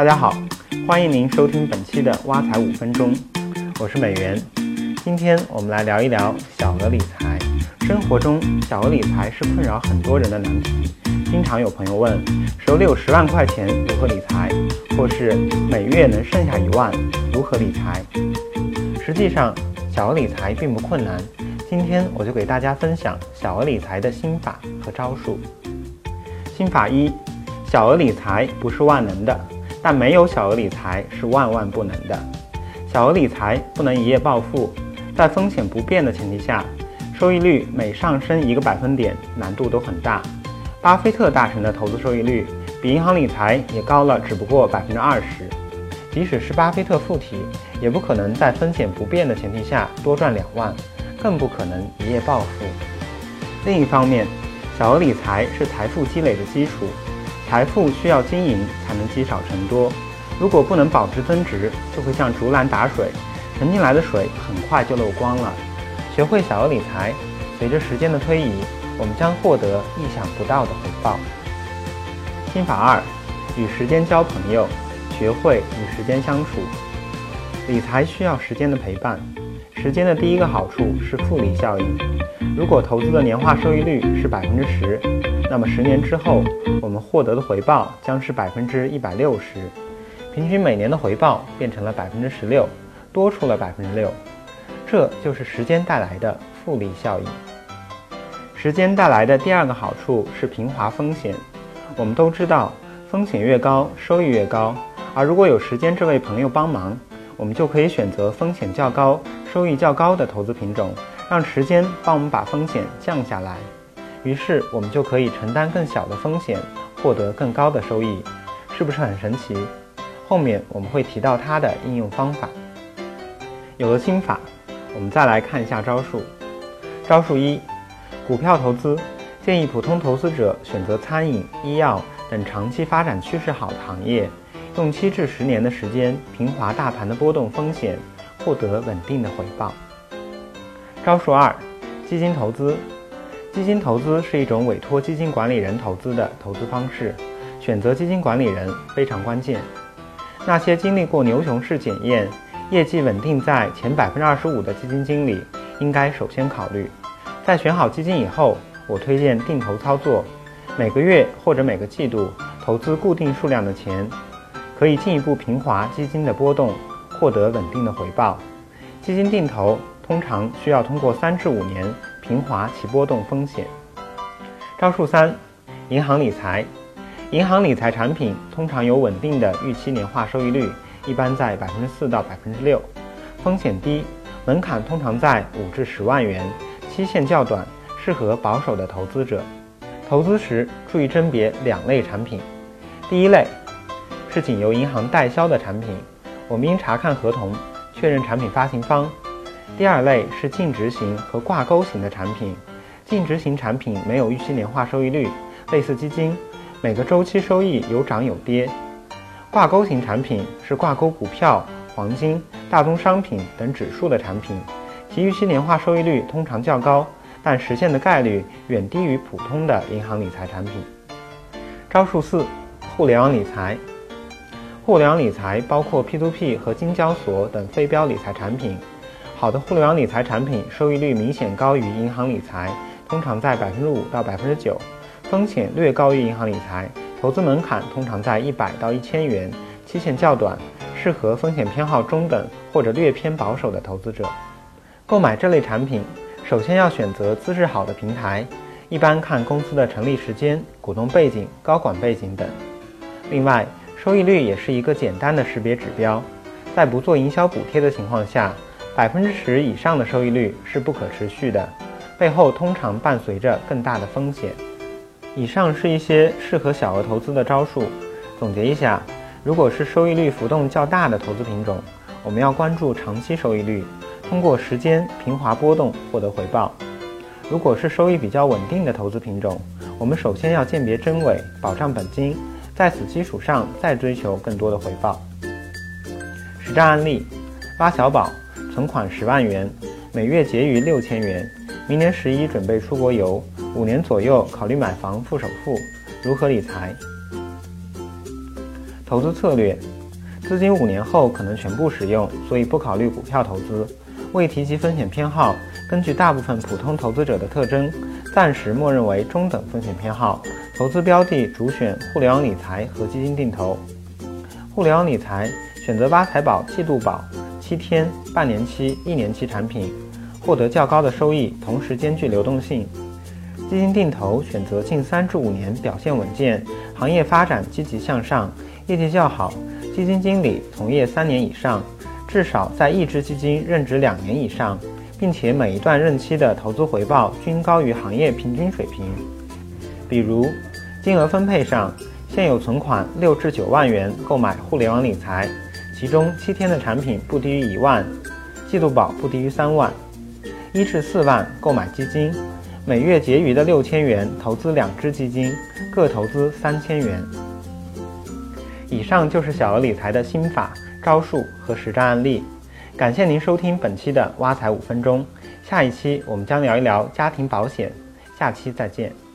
大家好，欢迎您收听本期的挖财五分钟，我是美元。今天我们来聊一聊小额理财。生活中，小额理财是困扰很多人的难题。经常有朋友问，手里有十万块钱如何理财？或是每月能剩下一万如何理财？实际上，小额理财并不困难。今天我就给大家分享小额理财的心法和招数。心法一：小额理财不是万能的。但没有小额理财是万万不能的。小额理财不能一夜暴富，在风险不变的前提下，收益率每上升一个百分点，难度都很大。巴菲特大神的投资收益率比银行理财也高了，只不过百分之二十。即使是巴菲特附体，也不可能在风险不变的前提下多赚两万，更不可能一夜暴富。另一方面，小额理财是财富积累的基础。财富需要经营才能积少成多，如果不能保值增值，就会像竹篮打水，沉进来的水很快就漏光了。学会小额理财，随着时间的推移，我们将获得意想不到的回报。心法二：与时间交朋友，学会与时间相处。理财需要时间的陪伴，时间的第一个好处是复利效应。如果投资的年化收益率是百分之十。那么十年之后，我们获得的回报将是百分之一百六十，平均每年的回报变成了百分之十六，多出了百分之六，这就是时间带来的复利效应。时间带来的第二个好处是平滑风险。我们都知道，风险越高，收益越高，而如果有时间这位朋友帮忙，我们就可以选择风险较高、收益较高的投资品种，让时间帮我们把风险降下来。于是我们就可以承担更小的风险，获得更高的收益，是不是很神奇？后面我们会提到它的应用方法。有了心法，我们再来看一下招数。招数一：股票投资，建议普通投资者选择餐饮、医药等长期发展趋势好的行业，用七至十年的时间平滑大盘的波动风险，获得稳定的回报。招数二：基金投资。基金投资是一种委托基金管理人投资的投资方式，选择基金管理人非常关键。那些经历过牛熊市检验、业绩稳定在前百分之二十五的基金经理，应该首先考虑。在选好基金以后，我推荐定投操作，每个月或者每个季度投资固定数量的钱，可以进一步平滑基金的波动，获得稳定的回报。基金定投通常需要通过三至五年。平滑其波动风险。招数三：银行理财。银行理财产品通常有稳定的预期年化收益率，一般在百分之四到百分之六，风险低，门槛通常在五至十万元，期限较短，适合保守的投资者。投资时注意甄别两类产品。第一类是仅由银行代销的产品，我们应查看合同，确认产品发行方。第二类是净值型和挂钩型的产品，净值型产品没有预期年化收益率，类似基金，每个周期收益有涨有跌。挂钩型产品是挂钩股票、黄金、大宗商品等指数的产品，其预期年化收益率通常较高，但实现的概率远低于普通的银行理财产品。招数四：互联网理财。互联网理财包括 P2P 和金交所等非标理财产品。好的互联网理财产品收益率明显高于银行理财，通常在百分之五到百分之九，风险略高于银行理财，投资门槛通常在一百到一千元，期限较短，适合风险偏好中等或者略偏保守的投资者。购买这类产品，首先要选择资质好的平台，一般看公司的成立时间、股东背景、高管背景等。另外，收益率也是一个简单的识别指标，在不做营销补贴的情况下。百分之十以上的收益率是不可持续的，背后通常伴随着更大的风险。以上是一些适合小额投资的招数。总结一下，如果是收益率浮动较大的投资品种，我们要关注长期收益率，通过时间平滑波动获得回报；如果是收益比较稳定的投资品种，我们首先要鉴别真伪，保障本金，在此基础上再追求更多的回报。实战案例：挖小宝。存款十万元，每月结余六千元。明年十一准备出国游，五年左右考虑买房付首付，如何理财？投资策略：资金五年后可能全部使用，所以不考虑股票投资。未提及风险偏好，根据大部分普通投资者的特征，暂时默认为中等风险偏好。投资标的主选互联网理财和基金定投。互联网理财选择挖财宝、季度宝、七天、半年期、一年期产品，获得较高的收益，同时兼具流动性。基金定投选择近三至五年表现稳健、行业发展积极向上、业绩较好、基金经理从业三年以上。至少在一支基金任职两年以上，并且每一段任期的投资回报均高于行业平均水平。比如，金额分配上，现有存款六至九万元购买互联网理财，其中七天的产品不低于一万，季度宝不低于三万；一至四万购买基金，每月结余的六千元投资两只基金，各投资三千元。以上就是小额理财的心法。招数和实战案例，感谢您收听本期的挖财五分钟。下一期我们将聊一聊家庭保险，下期再见。